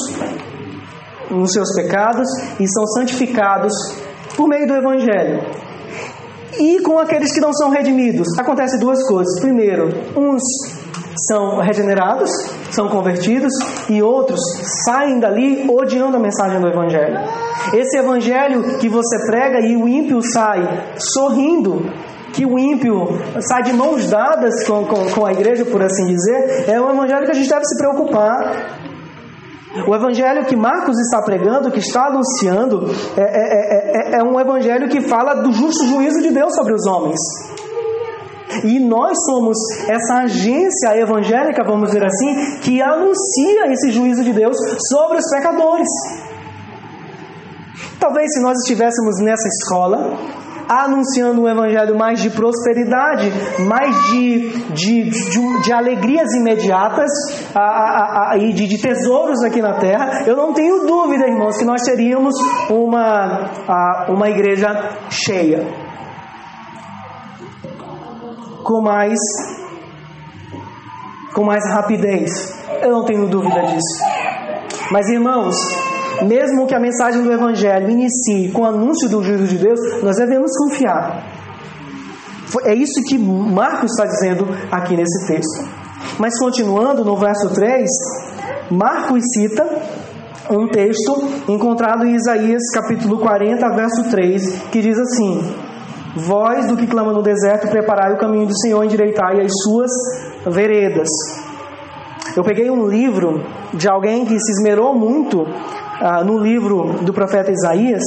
nos seus pecados e são santificados por meio do evangelho. E com aqueles que não são redimidos, acontece duas coisas. Primeiro, uns são regenerados, são convertidos, e outros saem dali odiando a mensagem do Evangelho. Esse Evangelho que você prega e o ímpio sai sorrindo, que o ímpio sai de mãos dadas com, com, com a igreja, por assim dizer, é um Evangelho que a gente deve se preocupar. O evangelho que Marcos está pregando, que está anunciando, é, é, é, é, um evangelho que fala do justo juízo de Deus sobre os homens. E nós somos essa agência evangélica, vamos dizer assim, que anuncia esse juízo de Deus sobre os pecadores. Talvez se nós estivéssemos nessa escola, anunciando um evangelho mais de prosperidade, mais de, de, de, de alegrias imediatas a, a, a, e de, de, tesouros aqui na terra, eu não tenho dúvida, irmãos, que nós teríamos uma, uma igreja cheia. Com mais, com mais rapidez. Eu não tenho dúvida disso. Mas, irmãos, mesmo que a mensagem do Evangelho inicie com o anúncio do juízo de Deus, nós devemos confiar. É isso que Marcos está dizendo aqui nesse texto. Mas continuando no verso 3, Marcos cita um texto encontrado em Isaías capítulo 40, verso 3, que diz assim: Voz do que clama no deserto, preparai o caminho do Senhor, endireitai as suas veredas. Eu peguei um livro de alguém que se esmerou muito ah, no livro do profeta Isaías,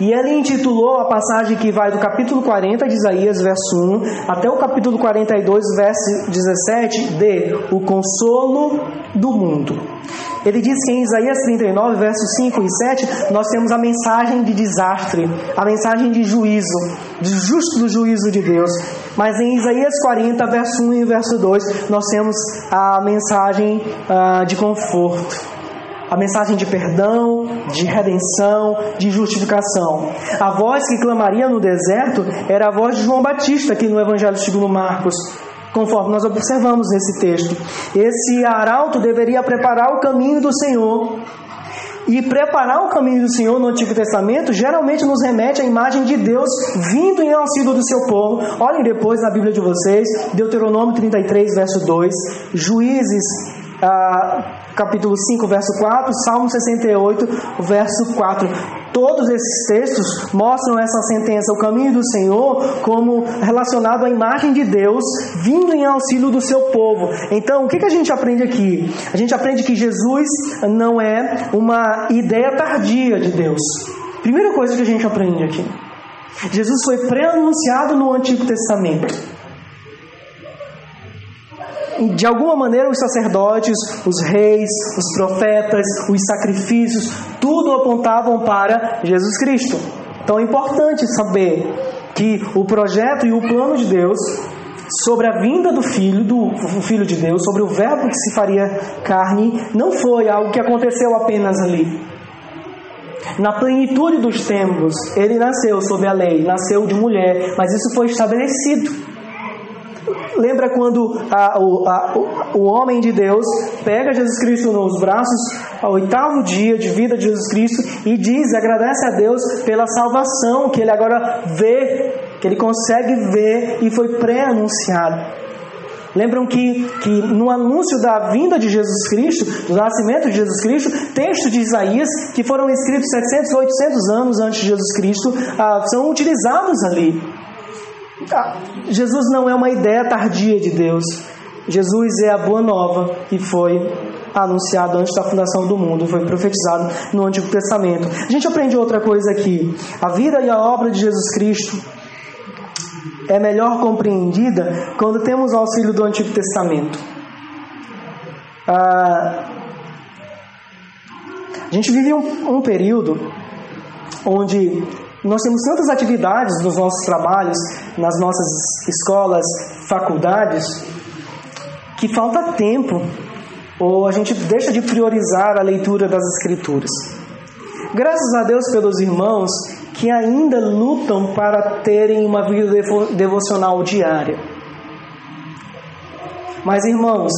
e ele intitulou a passagem que vai do capítulo 40 de Isaías, verso 1, até o capítulo 42, verso 17, de O Consolo do Mundo. Ele diz que em Isaías 39, versos 5 e 7, nós temos a mensagem de desastre, a mensagem de juízo, de justo juízo de Deus. Mas em Isaías 40, verso 1 e verso 2, nós temos a mensagem uh, de conforto a mensagem de perdão, de redenção, de justificação. A voz que clamaria no deserto era a voz de João Batista, aqui no Evangelho segundo Marcos, conforme nós observamos nesse texto. Esse arauto deveria preparar o caminho do Senhor. E preparar o caminho do Senhor no Antigo Testamento geralmente nos remete à imagem de Deus vindo em auxílio do seu povo. Olhem depois na Bíblia de vocês, Deuteronômio 33, verso 2, Juízes ah, capítulo 5, verso 4, Salmo 68, verso 4. Todos esses textos mostram essa sentença, o caminho do Senhor, como relacionado à imagem de Deus vindo em auxílio do seu povo. Então, o que, que a gente aprende aqui? A gente aprende que Jesus não é uma ideia tardia de Deus. Primeira coisa que a gente aprende aqui. Jesus foi pré-anunciado no Antigo Testamento de alguma maneira os sacerdotes, os reis, os profetas, os sacrifícios, tudo apontavam para Jesus Cristo. Então é importante saber que o projeto e o plano de Deus sobre a vinda do Filho, do Filho de Deus, sobre o Verbo que se faria carne, não foi algo que aconteceu apenas ali. Na plenitude dos tempos, ele nasceu sob a lei, nasceu de mulher, mas isso foi estabelecido. Lembra quando a, o, a, o homem de Deus pega Jesus Cristo nos braços, ao oitavo dia de vida de Jesus Cristo, e diz, agradece a Deus pela salvação que ele agora vê, que ele consegue ver e foi pré-anunciado. Lembram que, que no anúncio da vinda de Jesus Cristo, do nascimento de Jesus Cristo, textos de Isaías, que foram escritos 700, 800 anos antes de Jesus Cristo, ah, são utilizados ali. Ah, Jesus não é uma ideia tardia de Deus. Jesus é a boa nova que foi anunciado antes da fundação do mundo, foi profetizado no Antigo Testamento. A gente aprende outra coisa aqui. A vida e a obra de Jesus Cristo é melhor compreendida quando temos o auxílio do Antigo Testamento. Ah, a gente vive um, um período onde nós temos tantas atividades nos nossos trabalhos, nas nossas escolas, faculdades, que falta tempo ou a gente deixa de priorizar a leitura das Escrituras. Graças a Deus pelos irmãos que ainda lutam para terem uma vida devocional diária. Mas, irmãos,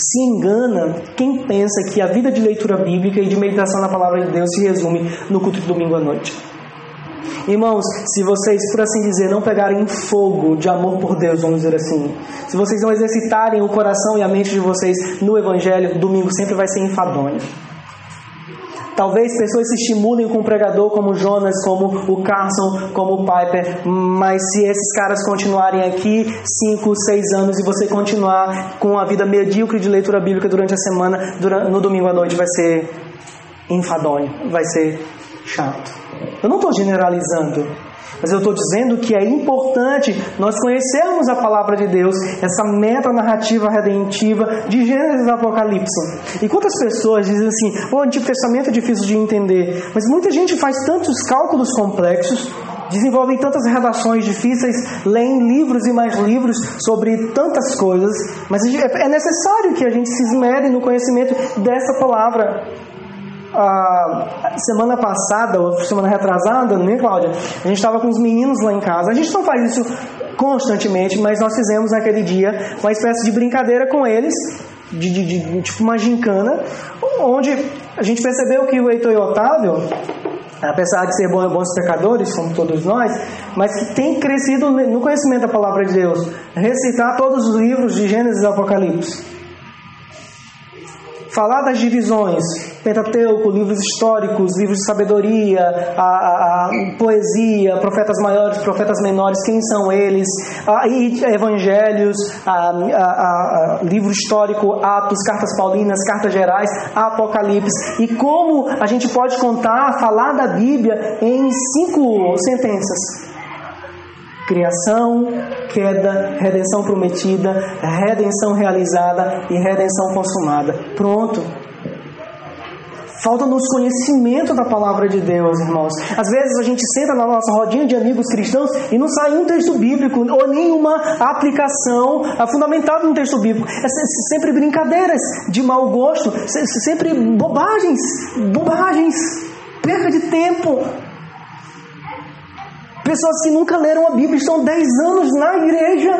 se engana quem pensa que a vida de leitura bíblica e de meditação na palavra de Deus se resume no culto de domingo à noite. Irmãos, se vocês, por assim dizer, não pegarem fogo de amor por Deus, vamos dizer assim, se vocês não exercitarem o coração e a mente de vocês no Evangelho, domingo sempre vai ser enfadonho. Talvez pessoas se estimulem com um pregador como Jonas, como o Carson, como o Piper, mas se esses caras continuarem aqui 5, 6 anos e você continuar com a vida medíocre de leitura bíblica durante a semana, no domingo à noite vai ser enfadonho, vai ser chato. Eu não estou generalizando, mas eu estou dizendo que é importante nós conhecermos a palavra de Deus, essa meta narrativa redentiva de Gênesis e Apocalipse. E quantas pessoas dizem assim: o Antigo Testamento é difícil de entender, mas muita gente faz tantos cálculos complexos desenvolvem tantas redações difíceis, leem livros e mais livros sobre tantas coisas, mas é necessário que a gente se esmere no conhecimento dessa palavra a semana passada, ou semana retrasada, né, Cláudia? A gente estava com os meninos lá em casa. A gente não faz isso constantemente, mas nós fizemos naquele dia uma espécie de brincadeira com eles, de, de, de tipo uma gincana, onde a gente percebeu que o Heitor e o Otávio, apesar de ser bons pecadores, como todos nós, mas que tem crescido no conhecimento da palavra de Deus, recitar todos os livros de Gênesis e Apocalipse falar das divisões, Pentateuco, livros históricos, livros de sabedoria, a, a, a poesia, profetas maiores, profetas menores, quem são eles, a, e evangelhos, livro histórico, Atos, cartas paulinas, cartas gerais, Apocalipse, e como a gente pode contar, falar da Bíblia em cinco sentenças. Criação, queda, redenção prometida, redenção realizada e redenção consumada. Pronto. Falta-nos conhecimento da palavra de Deus, irmãos. Às vezes a gente senta na nossa rodinha de amigos cristãos e não sai um texto bíblico ou nenhuma aplicação fundamentada no texto bíblico. É sempre brincadeiras de mau gosto, sempre bobagens, bobagens, perca de tempo. Pessoas que nunca leram a Bíblia estão 10 anos na igreja.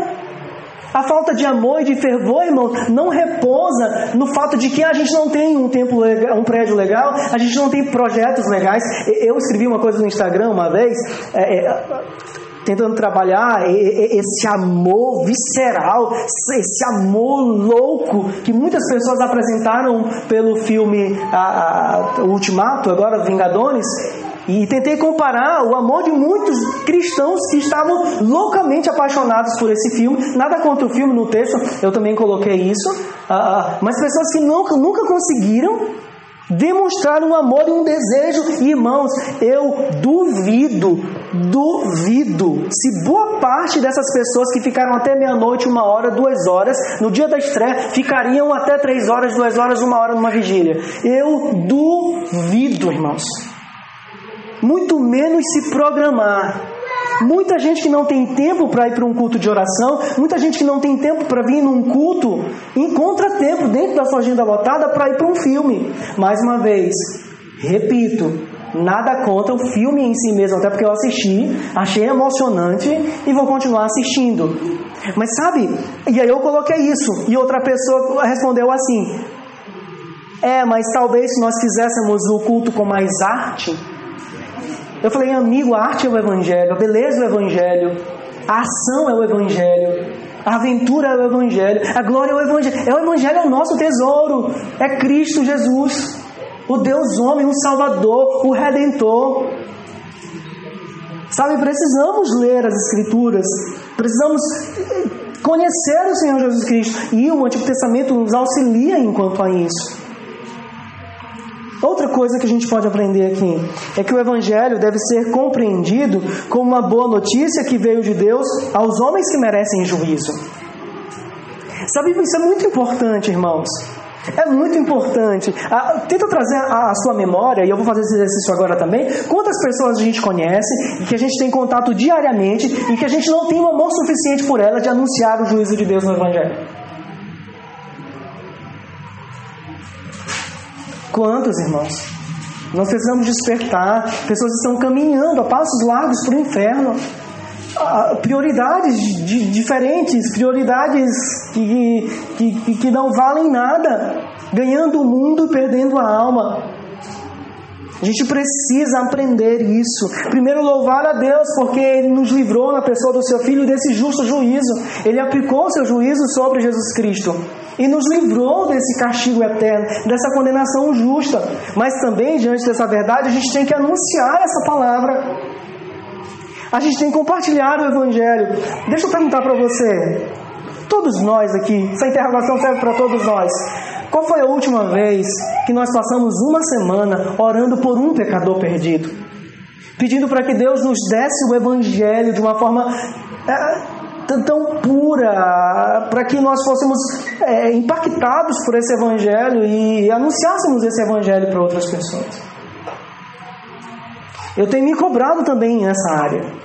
A falta de amor e de fervor, irmão, não repousa no fato de que a gente não tem um templo legal, um prédio legal, a gente não tem projetos legais. Eu escrevi uma coisa no Instagram uma vez. É, é, tentando trabalhar esse amor visceral, esse amor louco que muitas pessoas apresentaram pelo filme a, a, Ultimato, agora Vingadores, e tentei comparar o amor de muitos cristãos que estavam loucamente apaixonados por esse filme. Nada contra o filme no texto, eu também coloquei isso. Uh, mas pessoas que nunca, nunca conseguiram demonstrar um amor e um desejo. Irmãos, eu duvido, duvido se boa parte dessas pessoas que ficaram até meia-noite, uma hora, duas horas, no dia da estreia, ficariam até três horas, duas horas, uma hora numa vigília. Eu duvido, irmãos. Muito menos se programar. Muita gente que não tem tempo para ir para um culto de oração, muita gente que não tem tempo para vir num culto, encontra tempo dentro da sua agenda lotada para ir para um filme. Mais uma vez, repito, nada contra o filme em si mesmo, até porque eu assisti, achei emocionante e vou continuar assistindo. Mas sabe, e aí eu coloquei isso, e outra pessoa respondeu assim: É, mas talvez se nós fizéssemos o culto com mais arte, eu falei, amigo, a arte é o Evangelho, a beleza é o Evangelho, a ação é o Evangelho, a aventura é o Evangelho, a glória é o Evangelho. É o Evangelho, é o nosso tesouro, é Cristo Jesus, o Deus homem, o Salvador, o Redentor. Sabe, precisamos ler as Escrituras, precisamos conhecer o Senhor Jesus Cristo e o Antigo Testamento nos auxilia enquanto a isso. Outra coisa que a gente pode aprender aqui é que o Evangelho deve ser compreendido como uma boa notícia que veio de Deus aos homens que merecem juízo. Sabe, isso é muito importante, irmãos. É muito importante. Ah, tenta trazer a, sua memória, e eu vou fazer esse exercício agora também. Quantas pessoas a gente conhece e que a gente tem contato diariamente e que a gente não tem um amor suficiente por ela de anunciar o juízo de Deus no Evangelho? Quantos, irmãos? Nós precisamos despertar. Pessoas estão caminhando a passos largos para o inferno. Prioridades diferentes, prioridades que, que, que não valem nada, ganhando o mundo e perdendo a alma. A gente precisa aprender isso. Primeiro, louvar a Deus, porque Ele nos livrou na pessoa do Seu Filho desse justo juízo. Ele aplicou o seu juízo sobre Jesus Cristo e nos livrou desse castigo eterno, dessa condenação justa. Mas também, diante dessa verdade, a gente tem que anunciar essa palavra. A gente tem que compartilhar o Evangelho. Deixa eu perguntar para você, todos nós aqui, essa interrogação serve para todos nós. Qual foi a última vez que nós passamos uma semana orando por um pecador perdido? Pedindo para que Deus nos desse o Evangelho de uma forma é, tão pura, para que nós fôssemos é, impactados por esse Evangelho e anunciássemos esse Evangelho para outras pessoas. Eu tenho me cobrado também nessa área.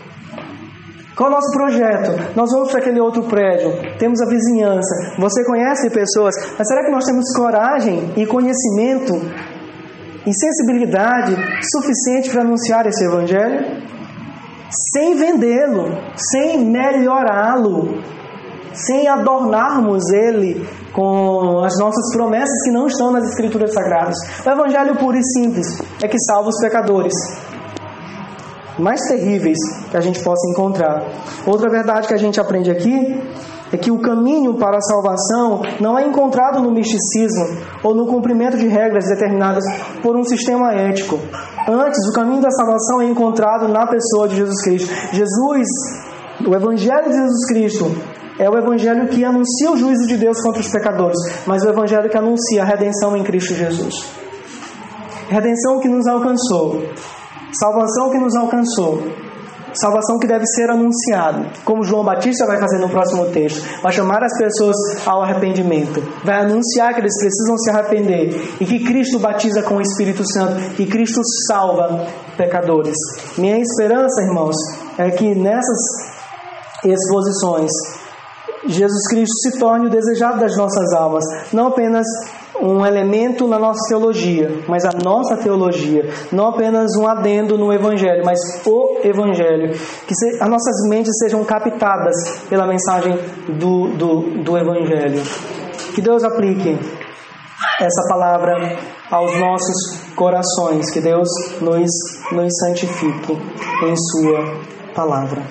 Qual é o nosso projeto? Nós vamos para aquele outro prédio, temos a vizinhança, você conhece pessoas, mas será que nós temos coragem e conhecimento e sensibilidade suficiente para anunciar esse evangelho? Sem vendê-lo, sem melhorá-lo, sem adornarmos ele com as nossas promessas que não estão nas Escrituras Sagradas. O Evangelho puro e simples é que salva os pecadores mais terríveis que a gente possa encontrar. Outra verdade que a gente aprende aqui é que o caminho para a salvação não é encontrado no misticismo ou no cumprimento de regras determinadas por um sistema ético. Antes, o caminho da salvação é encontrado na pessoa de Jesus Cristo. Jesus, o Evangelho de Jesus Cristo, é o Evangelho que anuncia o juízo de Deus contra os pecadores, mas o Evangelho que anuncia a redenção em Cristo Jesus. Redenção que nos alcançou Salvação que nos alcançou. Salvação que deve ser anunciada, como João Batista vai fazer no próximo texto. Vai chamar as pessoas ao arrependimento. Vai anunciar que eles precisam se arrepender. E que Cristo batiza com o Espírito Santo. Que Cristo salva pecadores. Minha esperança, irmãos, é que nessas exposições Jesus Cristo se torne o desejado das nossas almas, não apenas um elemento na nossa teologia, mas a nossa teologia, não apenas um adendo no Evangelho, mas o Evangelho, que as nossas mentes sejam captadas pela mensagem do, do, do Evangelho. Que Deus aplique essa palavra aos nossos corações, que Deus nos, nos santifique em Sua palavra.